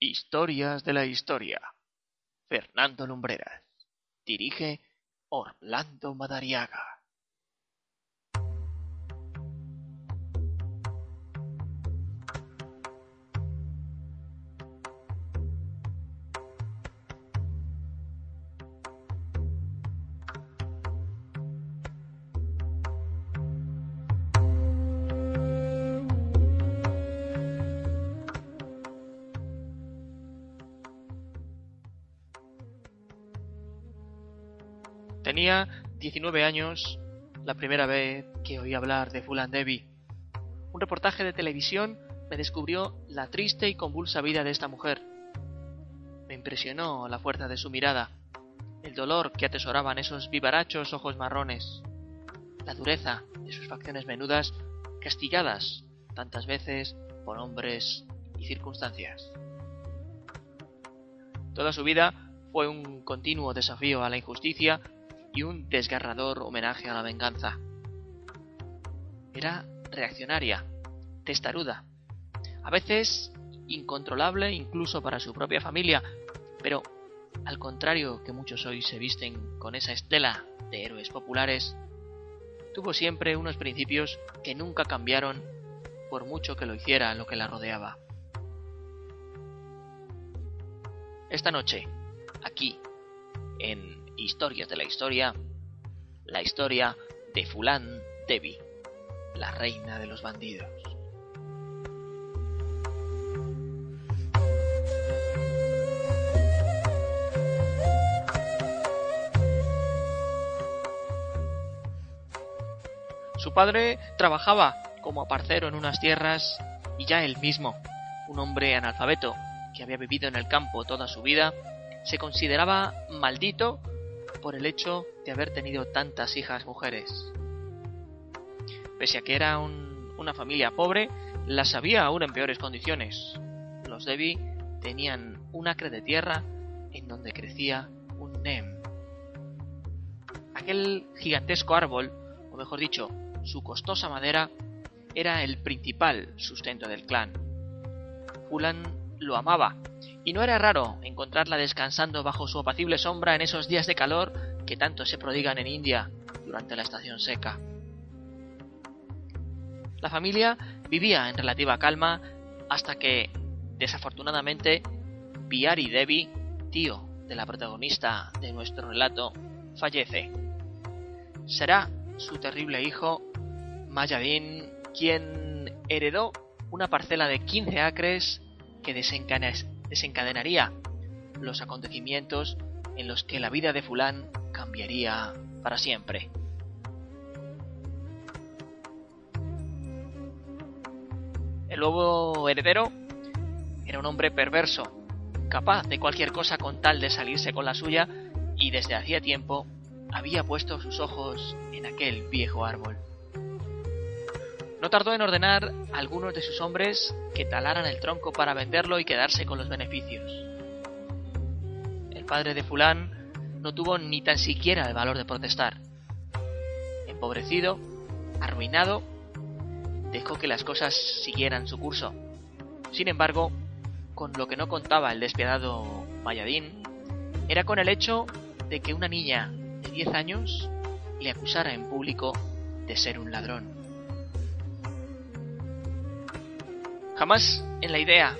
Historias de la Historia. Fernando Lumbreras. Dirige Orlando Madariaga. Tenía 19 años la primera vez que oí hablar de Fulan Devi. Un reportaje de televisión me descubrió la triste y convulsa vida de esta mujer. Me impresionó la fuerza de su mirada, el dolor que atesoraban esos vivarachos ojos marrones, la dureza de sus facciones menudas castigadas tantas veces por hombres y circunstancias. Toda su vida fue un continuo desafío a la injusticia y un desgarrador homenaje a la venganza. Era reaccionaria, testaruda, a veces incontrolable incluso para su propia familia, pero al contrario que muchos hoy se visten con esa estela de héroes populares, tuvo siempre unos principios que nunca cambiaron por mucho que lo hiciera lo que la rodeaba. Esta noche, aquí, en Historias de la Historia, la historia de Fulan Devi, la reina de los bandidos. Su padre trabajaba como aparcero en unas tierras y ya él mismo, un hombre analfabeto que había vivido en el campo toda su vida, se consideraba maldito por el hecho de haber tenido tantas hijas mujeres. Pese a que era una familia pobre, las había aún en peores condiciones. Los Devi tenían un acre de tierra en donde crecía un Nem. Aquel gigantesco árbol, o mejor dicho, su costosa madera, era el principal sustento del clan. Fulan lo amaba y no era raro encontrarla descansando bajo su apacible sombra en esos días de calor que tanto se prodigan en India durante la estación seca. La familia vivía en relativa calma hasta que, desafortunadamente, Bihari Devi, tío de la protagonista de nuestro relato, fallece. Será su terrible hijo, Mayadin, quien heredó una parcela de 15 acres que desencadenaría los acontecimientos en los que la vida de Fulán cambiaría para siempre. El nuevo heredero era un hombre perverso, capaz de cualquier cosa con tal de salirse con la suya, y desde hacía tiempo había puesto sus ojos en aquel viejo árbol. No tardó en ordenar a algunos de sus hombres que talaran el tronco para venderlo y quedarse con los beneficios. El padre de Fulán no tuvo ni tan siquiera el valor de protestar. Empobrecido, arruinado, dejó que las cosas siguieran su curso. Sin embargo, con lo que no contaba el despiadado Mayadín, era con el hecho de que una niña de 10 años le acusara en público de ser un ladrón. Jamás en la idea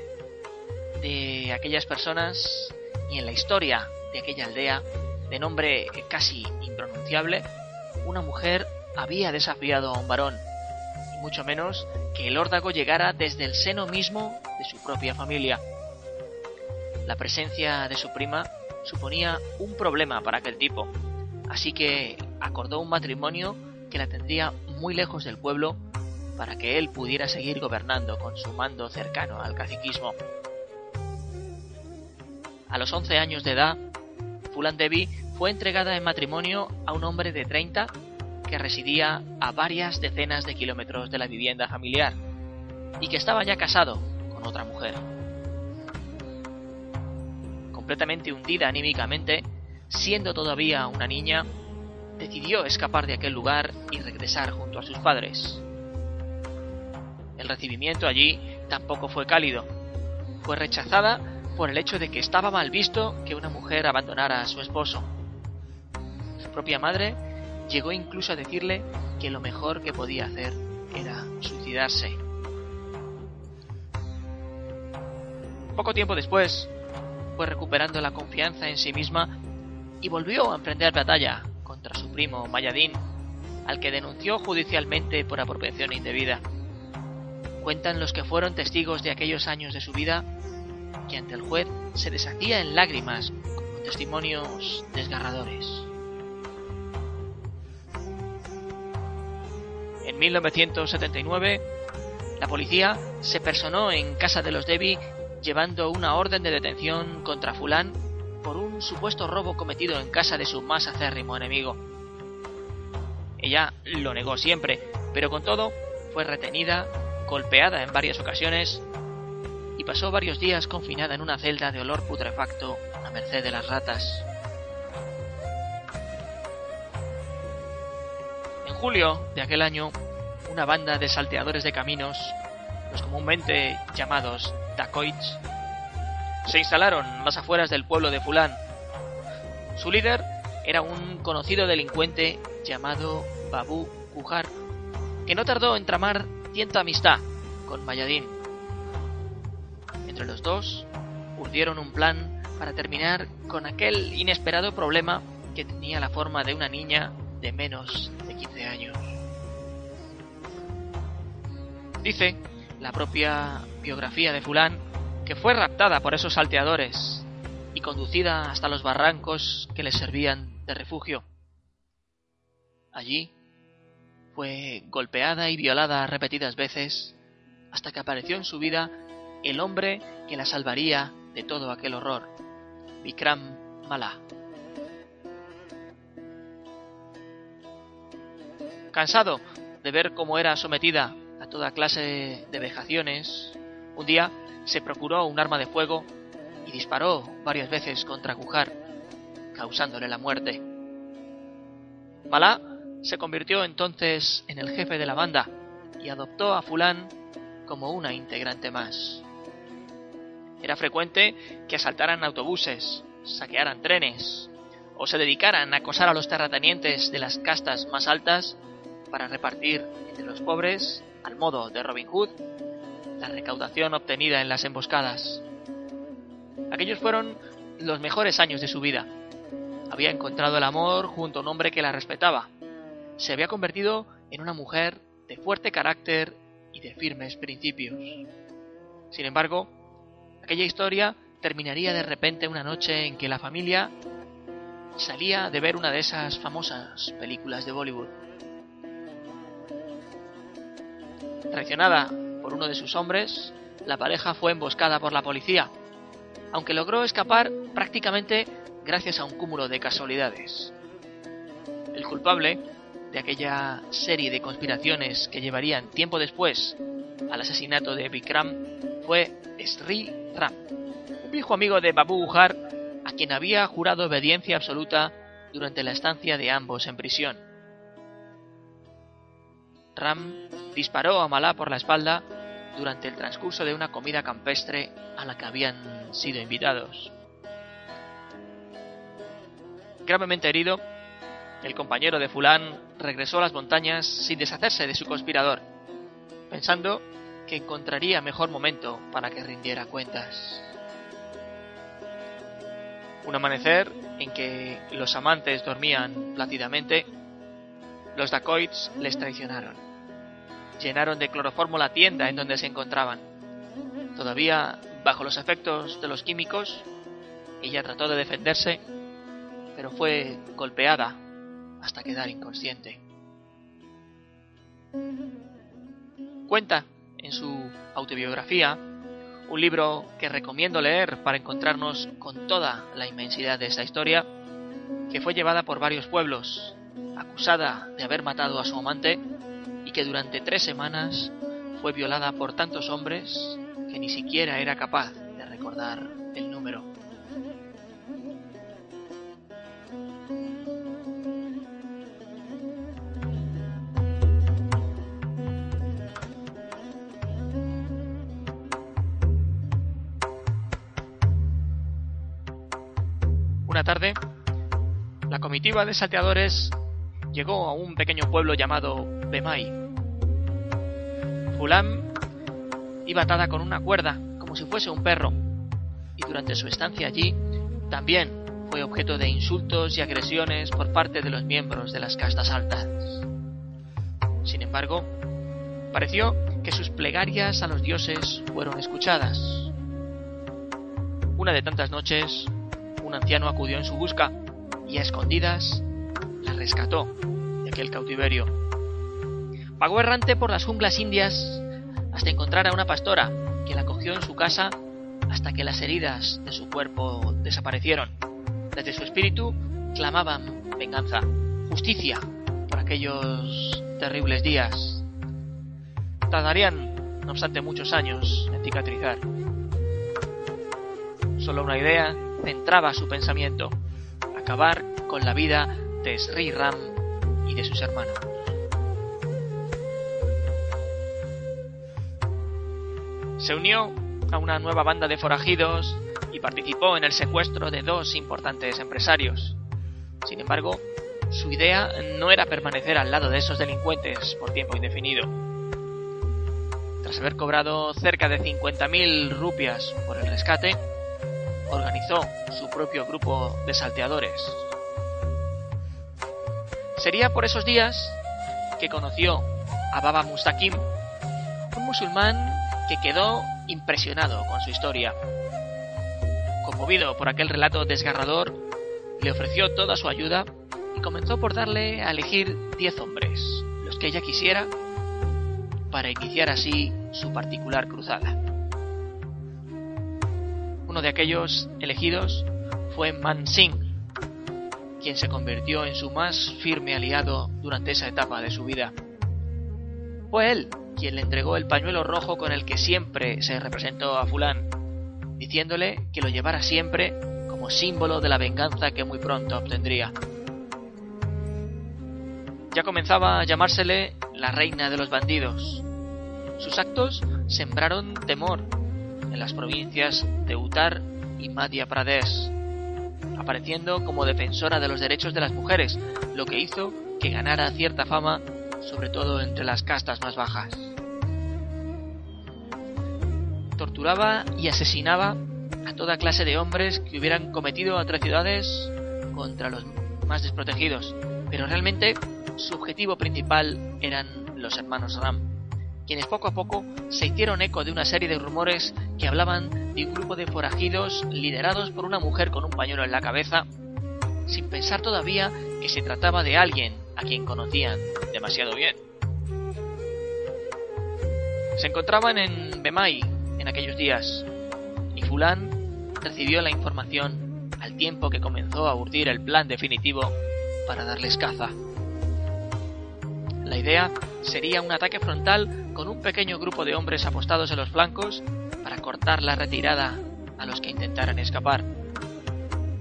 de aquellas personas y en la historia de aquella aldea, de nombre casi impronunciable, una mujer había desafiado a un varón, y mucho menos que el órdago llegara desde el seno mismo de su propia familia. La presencia de su prima suponía un problema para aquel tipo, así que acordó un matrimonio que la tendría muy lejos del pueblo para que él pudiera seguir gobernando con su mando cercano al caciquismo. A los 11 años de edad, Fulan Devi fue entregada en matrimonio a un hombre de 30 que residía a varias decenas de kilómetros de la vivienda familiar y que estaba ya casado con otra mujer. Completamente hundida anímicamente, siendo todavía una niña, decidió escapar de aquel lugar y regresar junto a sus padres. El recibimiento allí tampoco fue cálido. Fue rechazada por el hecho de que estaba mal visto que una mujer abandonara a su esposo. Su propia madre llegó incluso a decirle que lo mejor que podía hacer era suicidarse. Poco tiempo después, fue recuperando la confianza en sí misma y volvió a emprender batalla contra su primo Mayadín, al que denunció judicialmente por apropiación indebida. Cuentan los que fueron testigos de aquellos años de su vida que ante el juez se deshacía en lágrimas con testimonios desgarradores. En 1979, la policía se personó en casa de los Debbie llevando una orden de detención contra Fulán por un supuesto robo cometido en casa de su más acérrimo enemigo. Ella lo negó siempre, pero con todo fue retenida, golpeada en varias ocasiones y pasó varios días confinada en una celda de olor putrefacto a merced de las ratas. En julio de aquel año, una banda de salteadores de caminos, los comúnmente llamados dacoits, se instalaron más afueras del pueblo de Fulán. Su líder era un conocido delincuente llamado Babu Kujar, que no tardó en tramar cierta amistad con Mayadín. Entre los dos urdieron un plan para terminar con aquel inesperado problema que tenía la forma de una niña de menos de 15 años. Dice la propia biografía de Fulán que fue raptada por esos salteadores y conducida hasta los barrancos que le servían de refugio. Allí fue golpeada y violada repetidas veces hasta que apareció en su vida el hombre que la salvaría de todo aquel horror, Vikram Mala. Cansado de ver cómo era sometida a toda clase de vejaciones, un día se procuró un arma de fuego y disparó varias veces contra Kujar, causándole la muerte. Malá se convirtió entonces en el jefe de la banda y adoptó a Fulán como una integrante más. Era frecuente que asaltaran autobuses, saquearan trenes o se dedicaran a acosar a los terratenientes de las castas más altas para repartir entre los pobres, al modo de Robin Hood, la recaudación obtenida en las emboscadas. Aquellos fueron los mejores años de su vida. Había encontrado el amor junto a un hombre que la respetaba. Se había convertido en una mujer de fuerte carácter y de firmes principios. Sin embargo, aquella historia terminaría de repente una noche en que la familia salía de ver una de esas famosas películas de Bollywood. Traicionada por uno de sus hombres, la pareja fue emboscada por la policía, aunque logró escapar prácticamente gracias a un cúmulo de casualidades. El culpable de aquella serie de conspiraciones que llevarían tiempo después al asesinato de Vikram fue Sri Ram, un viejo amigo de Babu Bujar a quien había jurado obediencia absoluta durante la estancia de ambos en prisión. Ram disparó a Malá por la espalda durante el transcurso de una comida campestre a la que habían sido invitados. Gravemente herido, el compañero de Fulán regresó a las montañas sin deshacerse de su conspirador, pensando que encontraría mejor momento para que rindiera cuentas. Un amanecer en que los amantes dormían plácidamente, los dacoits les traicionaron. Llenaron de cloroformo la tienda en donde se encontraban. Todavía bajo los efectos de los químicos, ella trató de defenderse, pero fue golpeada hasta quedar inconsciente. Cuenta en su autobiografía, un libro que recomiendo leer para encontrarnos con toda la inmensidad de esta historia, que fue llevada por varios pueblos, acusada de haber matado a su amante y que durante tres semanas fue violada por tantos hombres que ni siquiera era capaz de recordar el número. Una tarde, la comitiva de salteadores llegó a un pequeño pueblo llamado Bemay. Fulam iba atada con una cuerda, como si fuese un perro, y durante su estancia allí también fue objeto de insultos y agresiones por parte de los miembros de las castas altas. Sin embargo, pareció que sus plegarias a los dioses fueron escuchadas. Una de tantas noches, un anciano acudió en su busca y a escondidas la rescató de aquel cautiverio. Vagó errante por las junglas indias hasta encontrar a una pastora que la cogió en su casa hasta que las heridas de su cuerpo desaparecieron. Desde su espíritu clamaban venganza, justicia por aquellos terribles días. Tardarían, no obstante, muchos años en cicatrizar. Solo una idea centraba su pensamiento, acabar con la vida de Sri Ram y de sus hermanos. Se unió a una nueva banda de forajidos y participó en el secuestro de dos importantes empresarios. Sin embargo, su idea no era permanecer al lado de esos delincuentes por tiempo indefinido. Tras haber cobrado cerca de 50.000 rupias por el rescate, organizó su propio grupo de salteadores. Sería por esos días que conoció a Baba Mustaqim, un musulmán que quedó impresionado con su historia. Conmovido por aquel relato desgarrador, le ofreció toda su ayuda y comenzó por darle a elegir diez hombres, los que ella quisiera, para iniciar así su particular cruzada. Uno de aquellos elegidos fue Man Singh, quien se convirtió en su más firme aliado durante esa etapa de su vida. Fue él quien le entregó el pañuelo rojo con el que siempre se representó a Fulán, diciéndole que lo llevara siempre como símbolo de la venganza que muy pronto obtendría. Ya comenzaba a llamársele la reina de los bandidos. Sus actos sembraron temor en las provincias de Uttar y Madhya Pradesh, apareciendo como defensora de los derechos de las mujeres, lo que hizo que ganara cierta fama, sobre todo entre las castas más bajas torturaba y asesinaba a toda clase de hombres que hubieran cometido atrocidades contra los más desprotegidos. Pero realmente su objetivo principal eran los hermanos Ram, quienes poco a poco se hicieron eco de una serie de rumores que hablaban de un grupo de forajidos liderados por una mujer con un pañuelo en la cabeza, sin pensar todavía que se trataba de alguien a quien conocían demasiado bien. Se encontraban en Bemay, en aquellos días, y Fulán recibió la información al tiempo que comenzó a urdir el plan definitivo para darles caza. La idea sería un ataque frontal con un pequeño grupo de hombres apostados en los flancos para cortar la retirada a los que intentaran escapar.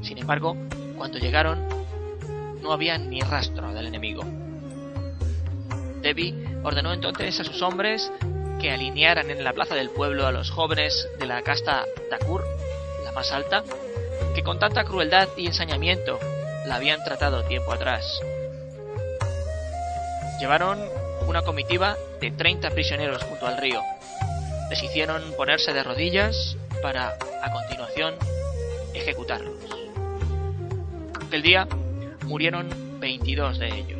Sin embargo, cuando llegaron, no había ni rastro del enemigo. Debbie ordenó entonces a sus hombres que alinearan en la plaza del pueblo a los jóvenes de la casta Takur, la más alta, que con tanta crueldad y ensañamiento la habían tratado tiempo atrás. Llevaron una comitiva de 30 prisioneros junto al río. Les hicieron ponerse de rodillas para, a continuación, ejecutarlos. Aquel día murieron 22 de ellos.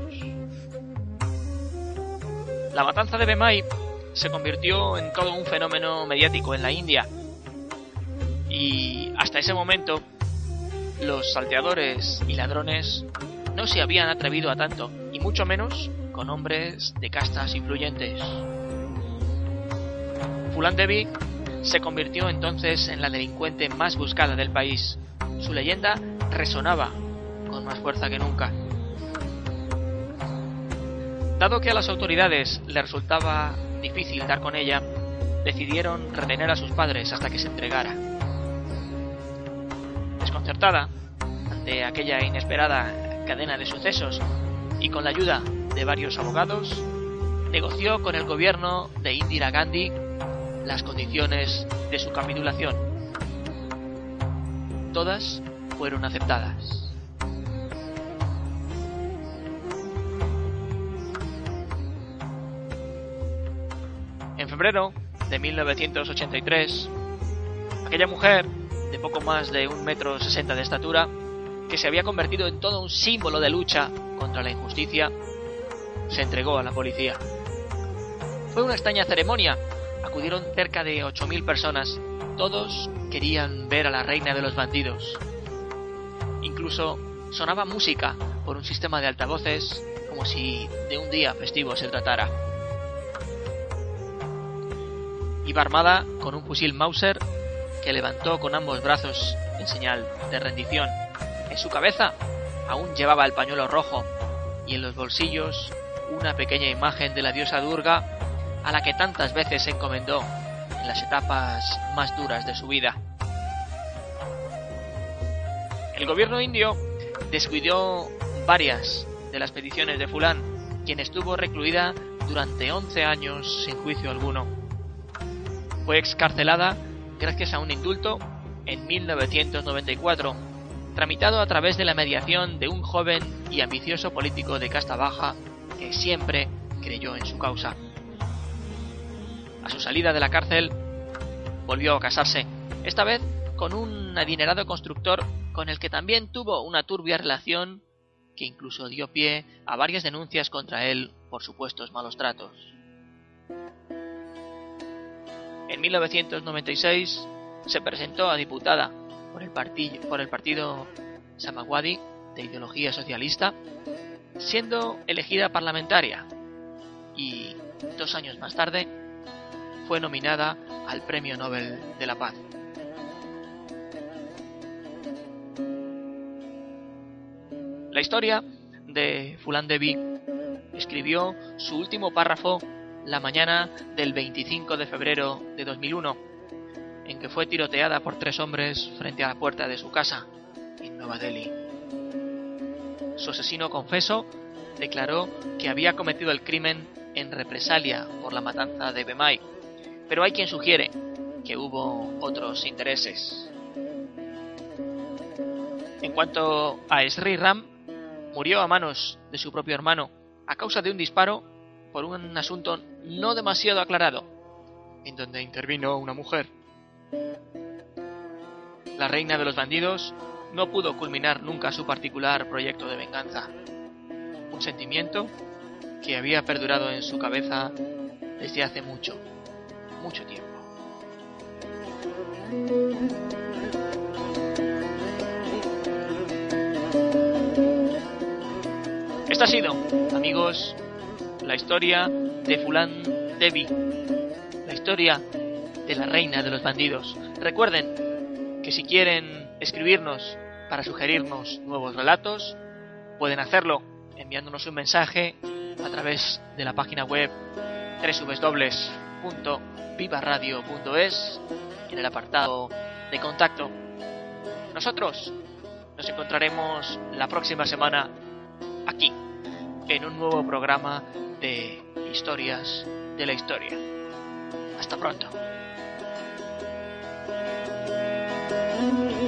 La matanza de Bemay se convirtió en todo un fenómeno mediático en la India. Y hasta ese momento, los salteadores y ladrones no se habían atrevido a tanto, y mucho menos con hombres de castas influyentes. Fulan Devi se convirtió entonces en la delincuente más buscada del país. Su leyenda resonaba con más fuerza que nunca. Dado que a las autoridades le resultaba difícil dar con ella, decidieron retener a sus padres hasta que se entregara. Desconcertada ante aquella inesperada cadena de sucesos y con la ayuda de varios abogados, negoció con el gobierno de Indira Gandhi las condiciones de su capitulación. Todas fueron aceptadas. En febrero de 1983, aquella mujer, de poco más de un metro sesenta de estatura, que se había convertido en todo un símbolo de lucha contra la injusticia, se entregó a la policía. Fue una extraña ceremonia. Acudieron cerca de 8.000 personas. Todos querían ver a la reina de los bandidos. Incluso sonaba música por un sistema de altavoces como si de un día festivo se tratara. Iba armada con un fusil Mauser que levantó con ambos brazos en señal de rendición. En su cabeza aún llevaba el pañuelo rojo y en los bolsillos una pequeña imagen de la diosa Durga a la que tantas veces se encomendó en las etapas más duras de su vida. El gobierno indio descuidó varias de las peticiones de Fulán, quien estuvo recluida durante 11 años sin juicio alguno. Fue excarcelada gracias a un indulto en 1994, tramitado a través de la mediación de un joven y ambicioso político de casta baja que siempre creyó en su causa. A su salida de la cárcel, volvió a casarse, esta vez con un adinerado constructor con el que también tuvo una turbia relación que incluso dio pie a varias denuncias contra él por supuestos malos tratos. En 1996 se presentó a diputada por el, por el partido Samawadi de ideología socialista, siendo elegida parlamentaria y dos años más tarde fue nominada al Premio Nobel de la Paz. La historia de Fulan Devi escribió su último párrafo la mañana del 25 de febrero de 2001, en que fue tiroteada por tres hombres frente a la puerta de su casa, en Nueva Delhi. Su asesino confeso declaró que había cometido el crimen en represalia por la matanza de Bemay, pero hay quien sugiere que hubo otros intereses. En cuanto a Sri Ram, murió a manos de su propio hermano a causa de un disparo por un asunto no demasiado aclarado, en donde intervino una mujer. La reina de los bandidos no pudo culminar nunca su particular proyecto de venganza, un sentimiento que había perdurado en su cabeza desde hace mucho, mucho tiempo. Esta ha sido, amigos, la historia de Fulan Devi, la historia de la reina de los bandidos. Recuerden que si quieren escribirnos para sugerirnos nuevos relatos, pueden hacerlo enviándonos un mensaje a través de la página web www.vivaradio.es en el apartado de contacto. Nosotros nos encontraremos la próxima semana aquí, en un nuevo programa de historias de la historia. Hasta pronto.